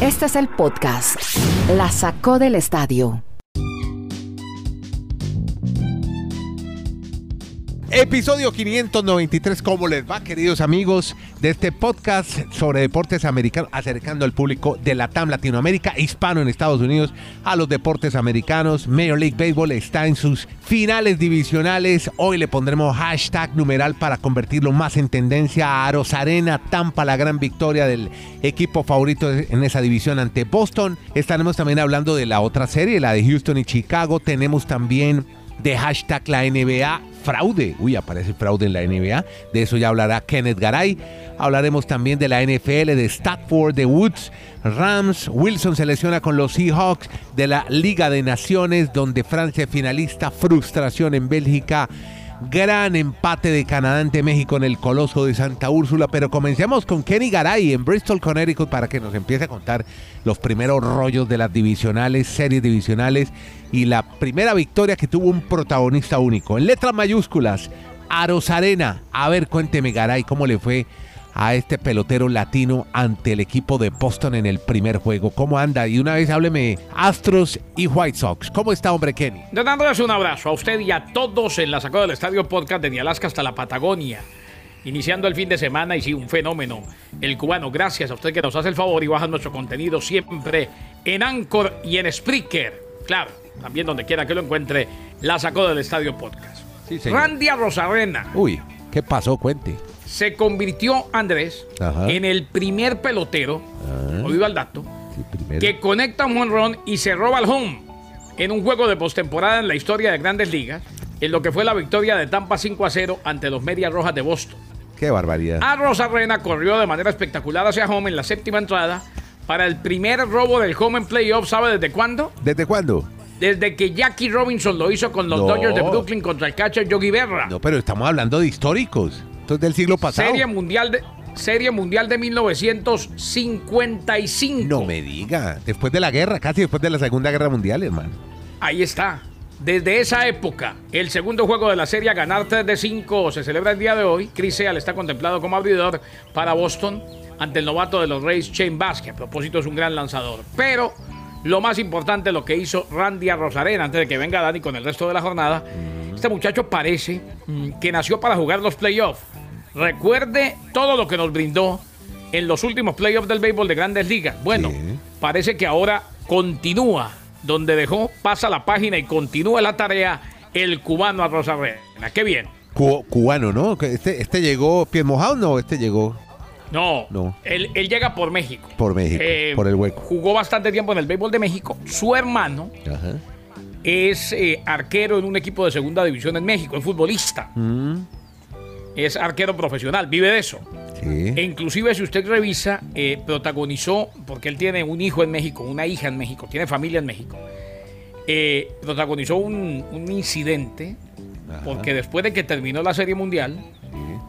Este es el podcast. La sacó del estadio. Episodio 593, ¿cómo les va, queridos amigos de este podcast sobre deportes americanos, acercando al público de la TAM Latinoamérica, hispano en Estados Unidos, a los deportes americanos. Major League Baseball está en sus finales divisionales. Hoy le pondremos hashtag numeral para convertirlo más en tendencia a Arena, Tampa, la gran victoria del equipo favorito en esa división ante Boston. Estaremos también hablando de la otra serie, la de Houston y Chicago. Tenemos también de hashtag la NBA fraude. Uy, aparece fraude en la NBA. De eso ya hablará Kenneth Garay. Hablaremos también de la NFL, de Stafford, de Woods, Rams. Wilson se lesiona con los Seahawks, de la Liga de Naciones, donde Francia finalista, frustración en Bélgica. Gran empate de Canadá ante México en el Coloso de Santa Úrsula. Pero comencemos con Kenny Garay en Bristol, Connecticut, para que nos empiece a contar los primeros rollos de las divisionales, series divisionales y la primera victoria que tuvo un protagonista único. En letras mayúsculas, Arena. A ver, cuénteme, Garay, cómo le fue a este pelotero latino ante el equipo de Boston en el primer juego. ¿Cómo anda? Y una vez hábleme Astros y White Sox. ¿Cómo está, hombre Kenny? Don Andrés, un abrazo a usted y a todos en la sacada del Estadio Podcast de Alaska hasta la Patagonia. Iniciando el fin de semana y sí, un fenómeno. El cubano, gracias a usted que nos hace el favor y baja nuestro contenido siempre en Anchor y en Spreaker. Claro, también donde quiera que lo encuentre, la sacó del Estadio Podcast. Sí, Randia Rosarena. Uy, ¿qué pasó? Cuente se convirtió Andrés en el primer pelotero, ah. oído al dato, que conecta un home run y se roba el home en un juego de postemporada en la historia de grandes ligas, en lo que fue la victoria de Tampa 5 a 0 ante los Medias Rojas de Boston. Qué barbaridad. A Rosarena corrió de manera espectacular hacia home en la séptima entrada para el primer robo del home en playoff, ¿sabe desde cuándo? ¿Desde cuándo? Desde que Jackie Robinson lo hizo con los Dodgers de Brooklyn contra el catcher Yogi Berra. No, pero estamos hablando de históricos del siglo pasado. Serie Mundial de, Serie Mundial de 1955. No me diga. Después de la guerra, casi después de la Segunda Guerra Mundial, hermano. Ahí está. Desde esa época, el segundo juego de la serie a ganar 3 de 5 se celebra el día de hoy. Chris Sale está contemplado como abridor para Boston ante el novato de los Rays, Shane Bass, que a propósito es un gran lanzador. Pero lo más importante, lo que hizo Randy Rosarena antes de que venga Dani con el resto de la jornada. Este muchacho parece mm, que nació para jugar los playoffs. Recuerde todo lo que nos brindó en los últimos playoffs del béisbol de grandes ligas. Bueno, parece que ahora continúa donde dejó, pasa la página y continúa la tarea el cubano a Rosarena. Qué bien. cubano, ¿no? Este, este llegó pie mojado, no, este llegó. No, no. Él, llega por México. Por México, eh, por el hueco. Jugó bastante tiempo en el béisbol de México. Su hermano es eh, arquero en un equipo de segunda división en México, es futbolista. Mm es arquero profesional, vive de eso. E inclusive si usted revisa, eh, protagonizó, porque él tiene un hijo en México, una hija en México, tiene familia en México, eh, protagonizó un, incidente, porque después de que terminó la Serie Mundial,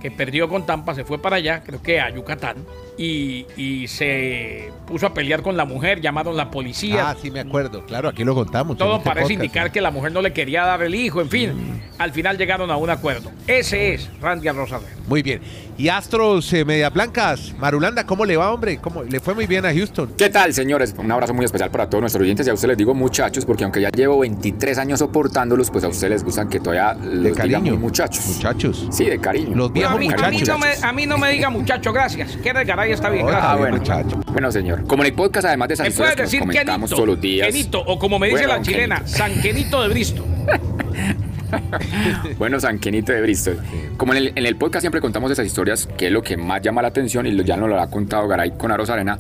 que perdió con Tampa, se fue para allá, creo que a Yucatán, y, se puso a pelear con la mujer, llamaron la policía. Ah, sí, me acuerdo, claro, aquí lo contamos. Todo este parece indicar que la mujer no le quería dar el hijo, en fin, mm. al final llegaron a un acuerdo. Ese es Randy Rosario. Muy bien. Y Astros eh, Media Blancas, Marulanda, ¿cómo le va, hombre? ¿Cómo? Le fue muy bien a Houston. ¿Qué tal, señores? Un abrazo muy especial para todos nuestros oyentes y a ustedes les digo muchachos, porque aunque ya llevo 23 años soportándolos, pues a ustedes les gustan que todavía los de cariño. muchachos. Muchachos. Sí, de cariño. Los viejos muchachos. A mí, no me, diga muchacho, gracias. Que caray está bien, gracias. Ah, bueno, muchacho. Bueno, señor. Como en el podcast, además de esas historias que nos comentamos todos los días. Kenito, o como me dice la chilena, San Kenito de Bristo. bueno, San Kenito de Bristol. Como en el, podcast siempre contamos esas historias, que es lo que más llama la atención y ya nos lo ha contado Garay con Aros Arena,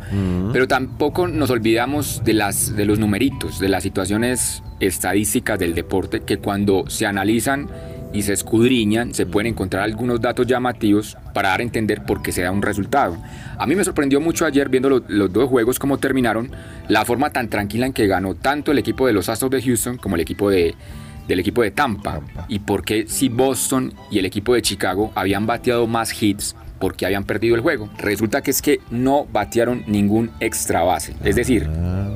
pero tampoco nos olvidamos de, las, de los numeritos, de las situaciones estadísticas del deporte, que cuando se analizan y se escudriñan, se pueden encontrar algunos datos llamativos para dar a entender por qué se da un resultado. A mí me sorprendió mucho ayer viendo los dos juegos cómo terminaron, la forma tan tranquila en que ganó tanto el equipo de los Astros de Houston como el equipo de, del equipo de Tampa. Y por qué si Boston y el equipo de Chicago habían bateado más hits porque habían perdido el juego. Resulta que es que no batearon ningún extra base. Es decir, ah.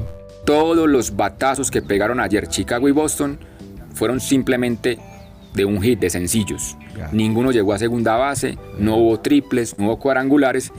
todos los batazos que pegaron ayer Chicago y Boston fueron simplemente de un hit de sencillos. Ninguno llegó a segunda base, no hubo triples, no hubo cuadrangulares.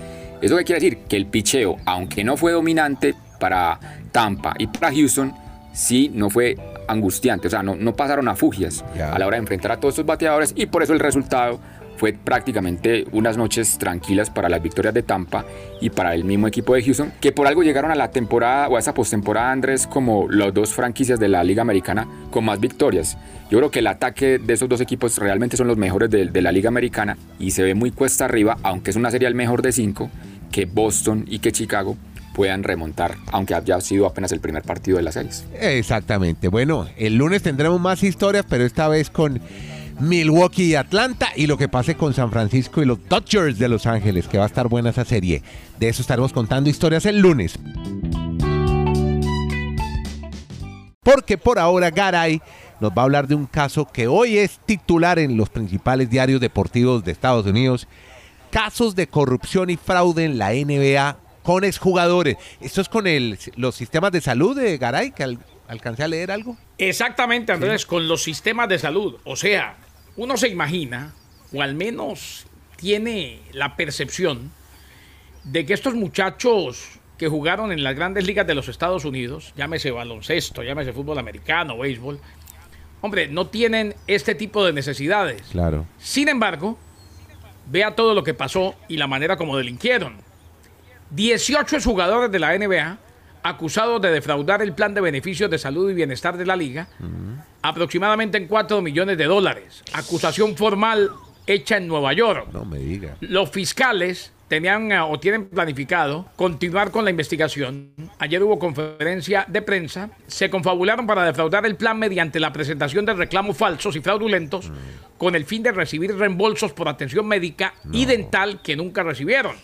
¿Eso qué quiere decir? Que el picheo, aunque no fue dominante, para Tampa y para Houston sí no fue angustiante, o sea, no, no pasaron a fugias a la hora de enfrentar a todos estos bateadores y por eso el resultado fue prácticamente unas noches tranquilas para las victorias de Tampa y para el mismo equipo de Houston, que por algo llegaron a la temporada o a esa postemporada, Andrés, como las dos franquicias de la Liga Americana con más victorias. Yo creo que el ataque de esos dos equipos realmente son los mejores de, de la Liga Americana y se ve muy cuesta arriba, aunque es una serie al mejor de cinco, que Boston y que Chicago puedan remontar, aunque haya sido apenas el primer partido de las seis. Exactamente. Bueno, el lunes tendremos más historias, pero esta vez con Milwaukee y Atlanta y lo que pase con San Francisco y los Dodgers de Los Ángeles, que va a estar buena esa serie. De eso estaremos contando historias el lunes. Porque por ahora Garay nos va a hablar de un caso que hoy es titular en los principales diarios deportivos de Estados Unidos. Casos de corrupción y fraude en la NBA con exjugadores. Esto es con el, los sistemas de salud de Garay, que al- alcancé a leer algo. Exactamente, Andrés, con los sistemas de salud. O sea, uno se imagina, o al menos tiene la percepción, de que estos muchachos que jugaron en las grandes ligas de los Estados Unidos, llámese baloncesto, llámese fútbol americano, béisbol, hombre, no tienen este tipo de necesidades. Claro. Sin embargo, vea todo lo que pasó y la manera como delinquieron. 18 jugadores de la NBA acusados de defraudar el plan de beneficios de salud y bienestar de la liga, aproximadamente en 4 millones de dólares. Acusación formal hecha en Nueva York. No me diga. Los fiscales tenían eh, o tienen planificado continuar con la investigación. Ayer hubo conferencia de prensa. Se confabularon para defraudar el plan mediante la presentación de reclamos falsos y fraudulentos con el fin de recibir reembolsos por atención médica y dental que nunca recibieron.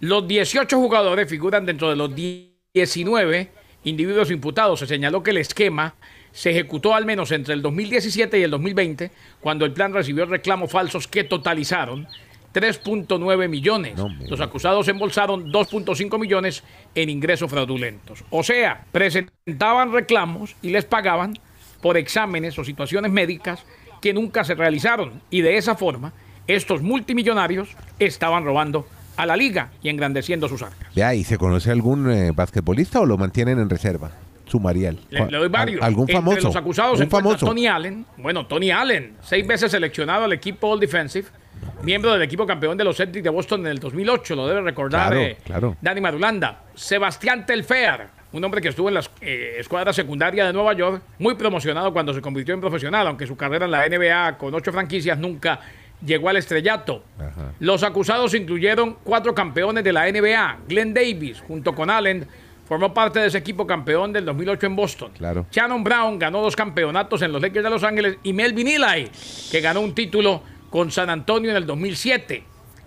Los 18 jugadores figuran dentro de los 19 individuos imputados. Se señaló que el esquema se ejecutó al menos entre el 2017 y el 2020, cuando el plan recibió reclamos falsos que totalizaron 3.9 millones. No, Los acusados embolsaron 2.5 millones en ingresos fraudulentos. O sea, presentaban reclamos y les pagaban por exámenes o situaciones médicas que nunca se realizaron. Y de esa forma, estos multimillonarios estaban robando a la liga y engrandeciendo sus arcas. Vea, ¿y se conoce algún eh, basquetbolista o lo mantienen en reserva? Sumarial. Le, le doy varios. ¿Algún Entre famoso? los acusados se ¿Un encuentra famoso? Tony Allen. Bueno, Tony Allen, seis veces seleccionado al equipo All Defensive, miembro del equipo campeón de los Celtics de Boston en el 2008, lo debe recordar Claro, eh, claro. Dani Marulanda. Sebastián Telfair, un hombre que estuvo en la eh, escuadra secundaria de Nueva York, muy promocionado cuando se convirtió en profesional, aunque su carrera en la NBA con ocho franquicias nunca llegó al estrellato. Ajá. Los acusados incluyeron cuatro campeones de la NBA. Glenn Davis, junto con Allen, formó parte de ese equipo campeón del 2008 en Boston. Claro. Shannon Brown ganó dos campeonatos en los Lakers de Los Ángeles y Melvin Eli, que ganó un título con San Antonio en el 2007.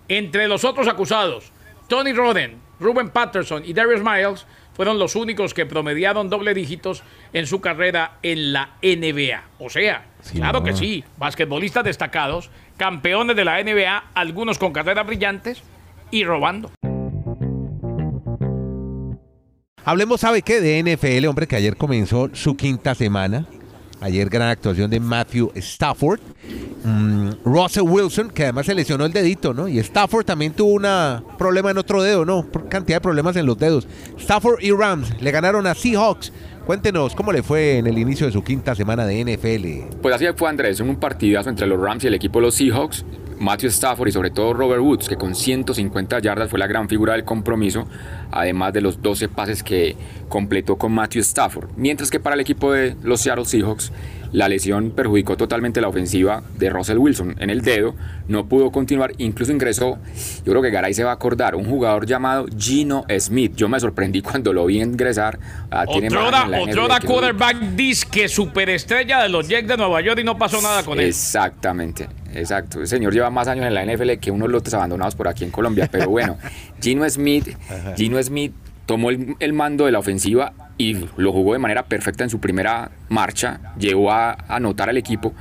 Entre los otros acusados, Tony Roden, Ruben Patterson y Darius Miles fueron los únicos que promediaron doble dígitos en su carrera en la NBA. O sea, Sí, claro no. que sí, basquetbolistas destacados, campeones de la NBA, algunos con carreras brillantes y robando. Hablemos, ¿sabe qué? De NFL, hombre, que ayer comenzó su quinta semana. Ayer gran actuación de Matthew Stafford. Mm, Russell Wilson, que además se lesionó el dedito, ¿no? Y Stafford también tuvo un problema en otro dedo, ¿no? Cantidad de problemas en los dedos. Stafford y Rams le ganaron a Seahawks. Cuéntenos, ¿cómo le fue en el inicio de su quinta semana de NFL? Pues así fue Andrés, en un partidazo entre los Rams y el equipo de los Seahawks. Matthew Stafford y sobre todo Robert Woods, que con 150 yardas fue la gran figura del compromiso, además de los 12 pases que completó con Matthew Stafford. Mientras que para el equipo de los Seattle Seahawks, la lesión perjudicó totalmente la ofensiva de Russell Wilson en el dedo, no pudo continuar, incluso ingresó, yo creo que Garay se va a acordar, un jugador llamado Gino Smith. Yo me sorprendí cuando lo vi ingresar. NFL que- quarterback disque superestrella de los Jets de Nueva York y no pasó nada con él. Exactamente, exacto. El señor lleva más años en la NFL que unos lotes abandonados por aquí en Colombia. Pero bueno, Gino Smith, Gino Smith tomó el, el mando de la ofensiva y lo jugó de manera perfecta en su primera marcha. Llegó a anotar al equipo.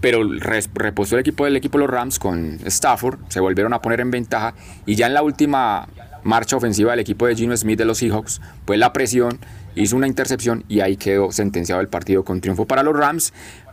Pero reposó el equipo del equipo de los Rams con Stafford, se volvieron a poner en ventaja y ya en la última marcha ofensiva del equipo de Gino Smith de los Seahawks, pues la presión, hizo una intercepción y ahí quedó sentenciado el partido con triunfo para los Rams,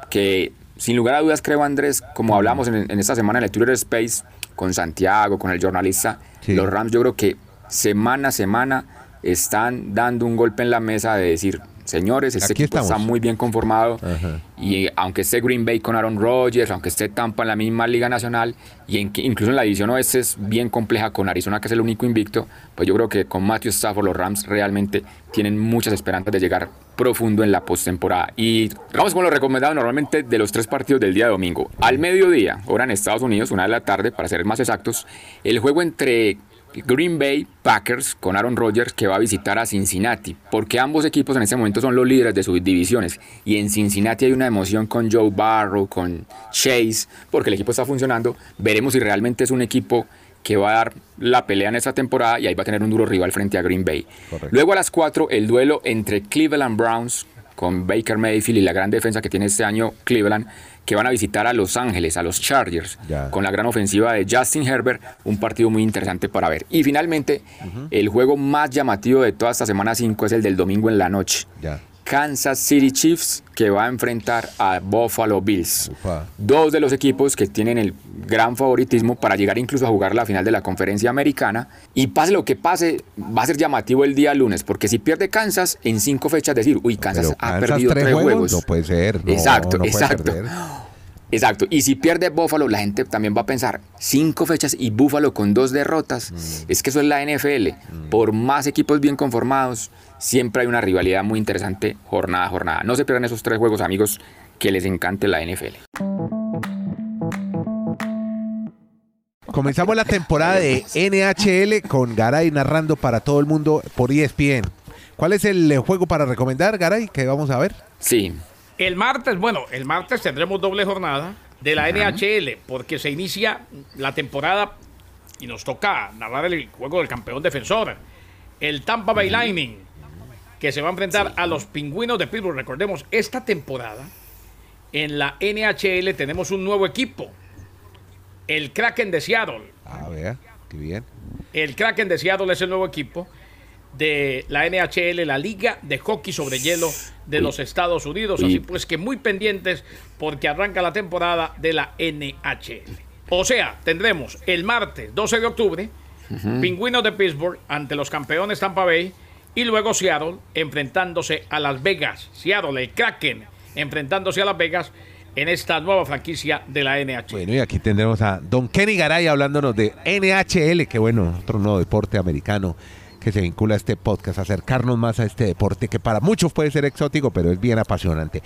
que sin lugar a dudas creo Andrés, como hablamos en, en esta semana en el Twitter Space con Santiago, con el jornalista, Sí. los Rams yo creo que semana a semana están dando un golpe en la mesa de decir, señores, este Aquí equipo está muy bien conformado Ajá. y aunque esté Green Bay con Aaron Rodgers, aunque esté Tampa en la misma liga nacional y en incluso en la división oeste es bien compleja con Arizona que es el único invicto, pues yo creo que con Matthew Stafford los Rams realmente tienen muchas esperanzas de llegar profundo en la postemporada. Y vamos con lo recomendado normalmente de los tres partidos del día de domingo. Al mediodía, hora en Estados Unidos, una de la tarde para ser más exactos, el juego entre Green Bay Packers con Aaron Rodgers que va a visitar a Cincinnati, porque ambos equipos en este momento son los líderes de sus divisiones y en Cincinnati hay una emoción con Joe Barrow, con Chase, porque el equipo está funcionando. Veremos si realmente es un equipo que va a dar la pelea en esta temporada y ahí va a tener un duro rival frente a Green Bay. Correcto. Luego a las 4 el duelo entre Cleveland Browns con Baker Mayfield y la gran defensa que tiene este año Cleveland, que van a visitar a Los Ángeles, a los Chargers, con la gran ofensiva de Justin Herbert, un partido muy interesante para ver. Y finalmente, el juego más llamativo de toda esta semana 5 es el del domingo en la noche. Ya. Kansas City Chiefs que va a enfrentar a Buffalo Bills. Dos de los equipos que tienen el gran favoritismo para llegar incluso a jugar la final de la conferencia americana. Y pase lo que pase, va a ser llamativo el día lunes, porque si pierde Kansas en cinco fechas, decir, uy, Kansas ha perdido tres, juegos. No puede ser. no, exacto, no exacto. Exacto. Y si pierde Buffalo, la gente también va a pensar, cinco fechas y Buffalo con dos derrotas. Mm. Es que eso es la NFL. Por más equipos bien conformados, siempre hay una rivalidad muy interesante jornada a jornada. No se pierdan esos tres juegos, amigos, que les encante la NFL. Comenzamos la temporada de NHL con Garay narrando para todo el mundo por ESPN. ¿Cuál es el juego para recomendar, Garay? Que vamos a ver. Sí, El martes, bueno, el martes tendremos doble jornada de la NHL porque se inicia la temporada y nos toca narrar el juego del campeón defensor, el Tampa Bay Lightning, que se va a enfrentar a los pingüinos de Pittsburgh. Recordemos, esta temporada en la NHL tenemos un nuevo equipo, el Kraken de Seattle. A ver, qué bien. El Kraken de Seattle es el nuevo equipo de la NHL, la Liga de Hockey sobre Hielo de los Estados Unidos. Así pues que muy pendientes porque arranca la temporada de la NHL. O sea, tendremos el martes 12 de octubre, Pingüinos de Pittsburgh ante los campeones Tampa Bay y luego Seattle enfrentándose a Las Vegas. Seattle, el Kraken, enfrentándose a Las Vegas en esta nueva franquicia de la NHL. Bueno, y aquí tendremos a Don Kenny Garay hablándonos de NHL, que bueno, otro nuevo deporte americano que se vincula a este podcast, acercarnos más a este deporte que para muchos puede ser exótico, pero es bien apasionante.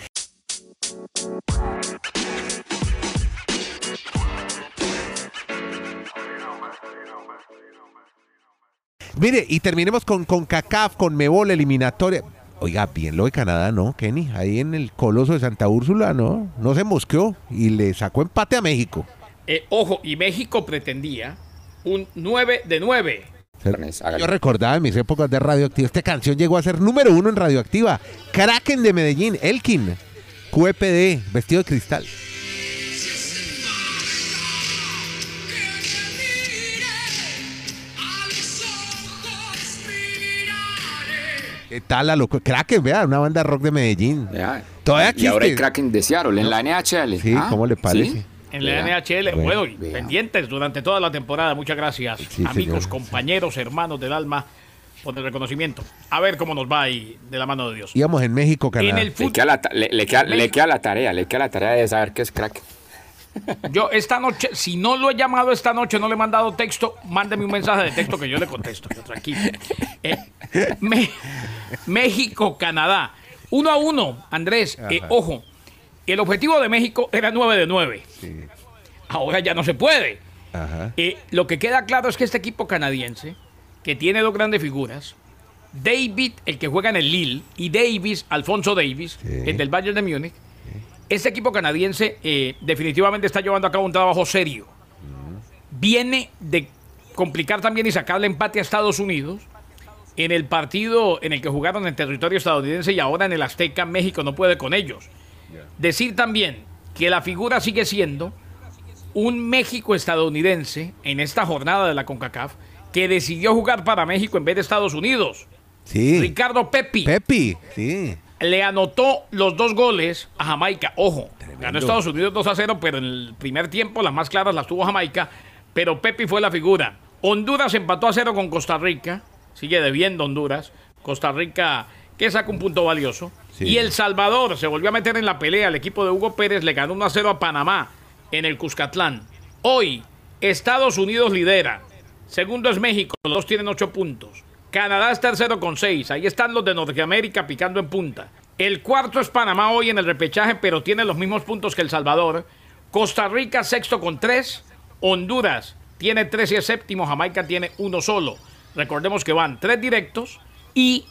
Mire, y terminemos con, con CACAF, con Mebol, eliminatoria. Oiga, bien lo de Canadá, ¿no, Kenny? Ahí en el Coloso de Santa Úrsula, ¿no? No se mosqueó y le sacó empate a México. Eh, ojo, y México pretendía un 9 de 9. Hágale. Yo recordaba en mis épocas de radioactiva, esta canción llegó a ser número uno en radioactiva. Kraken de Medellín, Elkin, QEPD, vestido de cristal. ¿Qué tal la loco? Kraken, vea, una banda rock de Medellín. Todavía Y ahora hay. Kraken de Seattle en la NHL. Sí, Ah, ¿cómo le parece? ¿sí? En la. NHL, Bueno, bueno, y vea. pendientes durante toda la temporada. Muchas gracias, Sí, amigos, señor. compañeros, hermanos del alma, por el reconocimiento. A ver cómo nos va ahí de la mano de Dios. Íbamos en México, Canadá. En el Le queda, la, le, le queda, le queda la tarea, le queda la tarea de saber qué es Kraken. yo esta noche, si no lo he llamado esta noche, no le he mandado texto, mándeme un mensaje de texto que yo le contesto. yo tranquilo. Eh, Me- México, Canadá. Uno a uno, Andrés. eh, ojo, el objetivo de México era 9 de 9. Ahora ya no se puede. Ajá. Eh, lo que queda claro es que este equipo canadiense, que tiene dos grandes figuras, David, el que juega en el Lille, y Davis, Alfonso Davis, Sí. el del Bayern de Múnich, este equipo canadiense eh, definitivamente está llevando a cabo un trabajo serio. Viene de complicar también y sacarle empate a Estados Unidos. En el partido en el que jugaron en territorio estadounidense y ahora en el Azteca, México no puede con ellos. Decir también que la figura sigue siendo un México estadounidense en esta jornada de la CONCACAF que decidió jugar para México en vez de Estados Unidos. Sí. Ricardo Pepi Pepi, sí. le anotó los dos goles a Jamaica. Ojo, Tremendo. ganó Estados Unidos 2 a 0, pero en el primer tiempo las más claras las tuvo Jamaica, pero Pepi fue la figura. Honduras empató a 0 con Costa Rica, sigue debiendo Honduras. Costa Rica que saca un punto valioso. Y El Salvador se volvió a meter en la pelea. El equipo de Hugo Pérez le ganó 1 a 0 a Panamá en el Cuscatlán. Hoy, Estados Unidos lidera. Segundo es México, los dos tienen 8 puntos. Canadá es tercero con 6. Ahí están los de Norteamérica picando en punta. El cuarto es Panamá hoy en el repechaje, pero tiene los mismos puntos que El Salvador. Costa Rica sexto con 3. Honduras tiene 3 y es séptimo. Jamaica tiene uno solo. Recordemos que van tres directos y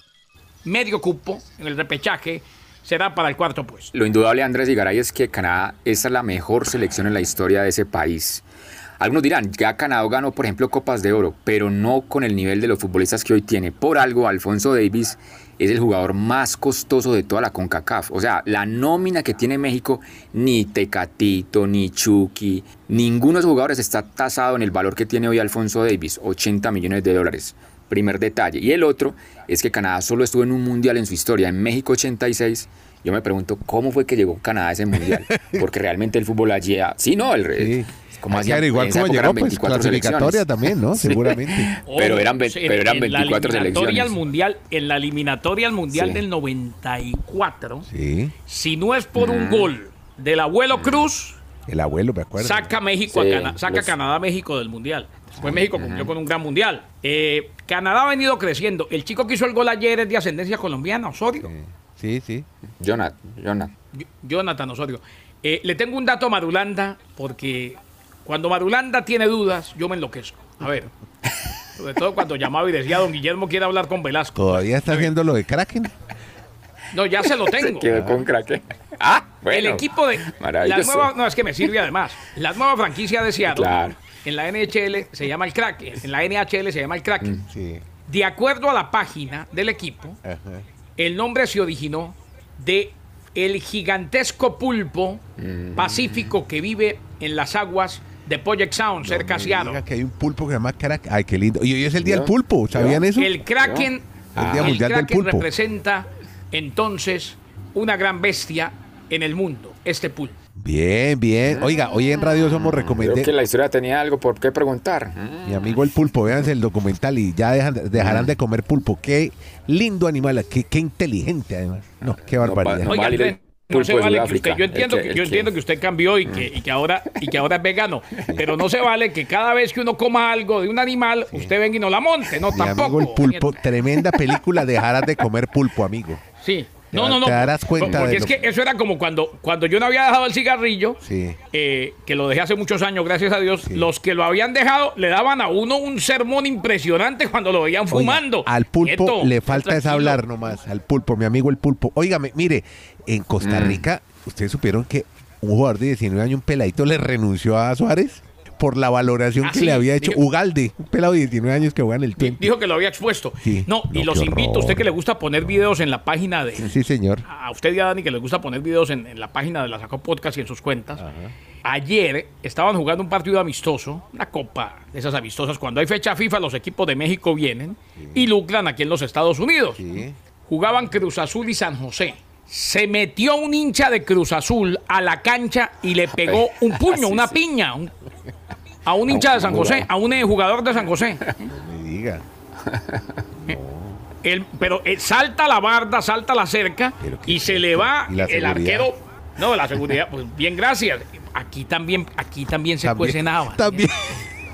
medio cupo en el repechaje será para el cuarto puesto. Lo indudable, Andrés Igaray, es que Canadá es la mejor selección en la historia de ese país. Algunos dirán, ya Canadá ganó, por ejemplo, Copas de Oro, pero no con el nivel de los futbolistas que hoy tiene. Por algo, Alfonso Davis es el jugador más costoso de toda la CONCACAF. O sea, la nómina que tiene México, ni Tecatito, ni Chucky, ninguno de esos jugadores está tasado en el valor que tiene hoy Alfonso Davis, 80 millones de dólares. Primer detalle. Y el otro es que Canadá solo estuvo en un mundial en su historia, en México 86. Yo me pregunto cómo fue que llegó Canadá a ese mundial, porque realmente el fútbol allí, sí, no, el Sí. como hacían- cómo época llegó, pues 24 clasificatoria selecciones. también, ¿no? Seguramente. Pero eran ve- pero eran en 24 la eliminatoria selecciones. al mundial, en la eliminatoria al mundial Sí. del 94, Sí, si no es por un gol del abuelo Cruz, el abuelo, me acuerdo. saca México Sí, a Cana- saca los- Canadá a México del mundial. Después México cumplió con un gran mundial. Eh, Canadá ha venido creciendo. El chico que hizo el gol ayer es de ascendencia colombiana, Osorio. Sí, sí. Jonathan, Jonathan. Osorio. Eh, le tengo un dato a Marulanda, porque cuando Marulanda tiene dudas, yo me enloquezco. A ver. Sobre todo cuando llamaba y decía, don Guillermo quiere hablar con Velasco. Todavía está haciendo lo de Kraken. No, ya se lo Se tengo. quedó con crack. Ah, bueno. el equipo de. La nueva, no, es que me sirve además. La nueva franquicia de Seattle. Claro. En la NHL se llama el Kraken. En la NHL se llama el Kraken. Sí. De acuerdo a la página del equipo, Ajá. el nombre se originó de el gigantesco pulpo pacífico que vive en las aguas de Project Sound, cerca a Me Seattle. que hay un pulpo que se llama Kraken. Ay, qué lindo. Y hoy es el día ¿Yo? del pulpo. ¿Sabían ¿Yo? eso? El Kraken, El Día el Mundial del Kraken Pulpo. representa entonces una gran bestia en el mundo, este pulpo. Bien, bien. Oiga, hoy en Radio Somos Creo recomendé. que la historia tenía algo por qué preguntar. Mi amigo el pulpo, véanse el documental y ya dejan- dejarán de comer pulpo. Qué lindo animal, qué, qué inteligente además. No, qué barbaridad. No Oiga, no se vale que usted, yo entiendo que- que, el yo que- entiendo que usted cambió y que, y que ahora y que ahora es vegano, pero no se vale que cada vez que uno coma algo de un animal, usted venga y no la monte, no Mi tampoco. amigo el pulpo, tremenda película, dejarás de comer pulpo, amigo. Sí. Te No, no, no. te darás cuenta Porque de es lo- que eso era como cuando, cuando yo no había dejado el cigarrillo, Sí. eh, que lo dejé hace muchos años, gracias a Dios. Sí. Los que lo habían dejado le daban a uno un sermón impresionante cuando lo veían Oiga, fumando. al pulpo le falta es hablar nomás, al pulpo, mi amigo el pulpo. Óigame, mire, en Costa Mm. Rica, ¿ustedes supieron que un jugador de 19 años, un peladito, le renunció a Suárez? Por la valoración Ah, que sí, le había hecho dijo- Ugalde, un pelado de 19 años que juega en el 20. Dijo que lo había expuesto. Sí. No, y los invito, horror. usted que le gusta poner videos en la página de, Sí, señor. a usted y a Dani que les gusta poner videos en, en la página de la Sacó Podcast y en sus cuentas. Ayer estaban jugando un partido amistoso, una copa de esas amistosas. Cuando hay fecha FIFA, los equipos de México vienen y lucran aquí en los Estados Unidos. Sí. Jugaban Cruz Azul y San José. Se metió un hincha de Cruz Azul a la cancha y le pegó un puño, una piña, un- a un hincha de San José, a un jugador de San José. No me diga. El- pero eh, salta la barda, salta la cerca y se le va ¿Y la el arquero. No, la seguridad, pues bien, gracias. Aquí también, aquí también se También- cuecen habas. También.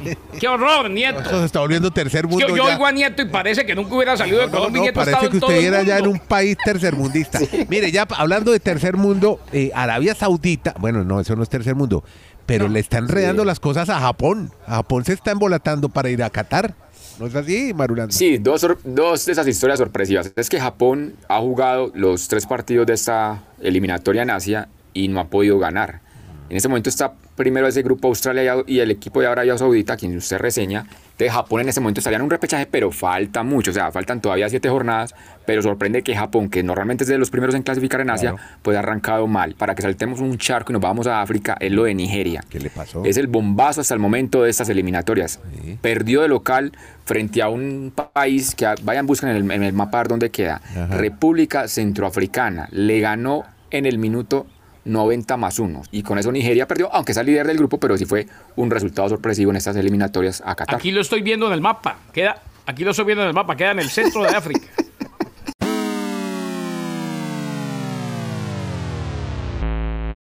Qué horror, Nieto. Eso se está volviendo tercer mundo. Yo, yo ya. oigo a Nieto y parece que nunca hubiera salido de No, Colombia y no, Nieto ha parece que usted era ya en un país tercermundista. Mire, ya hablando de tercer mundo, eh, Arabia Saudita, bueno, no, eso no es tercer mundo, pero le está enredando las cosas a Japón. A Japón se está embolatando para ir a Qatar. ¿No es así, Marulanda? Sí, dos, dos de esas historias sorpresivas. Es que Japón ha jugado los tres partidos de esta eliminatoria en Asia y no ha podido ganar. En este momento está primero ese grupo Australia y el equipo de Arabia Saudita, quien usted reseña. De Japón en este momento estaría en un repechaje, pero falta mucho. O sea, faltan todavía siete jornadas. Pero sorprende que Japón, que normalmente es de los primeros en clasificar en Asia, Claro. pues ha arrancado mal. Para que saltemos un charco y nos vamos a África, es lo de Nigeria. ¿Qué le pasó? Es el bombazo hasta el momento de estas eliminatorias. Sí. Perdió de local frente a un pa- país que a- vayan buscan en el, en el mapa a ver dónde queda. Ajá. República Centroafricana. Le ganó en el minuto 90 más 1. Y con eso Nigeria perdió, aunque es el líder del grupo, pero sí fue un resultado sorpresivo en estas eliminatorias a Qatar. Aquí lo estoy viendo en el mapa. Queda Aquí lo estoy viendo en el mapa, queda en el centro de África.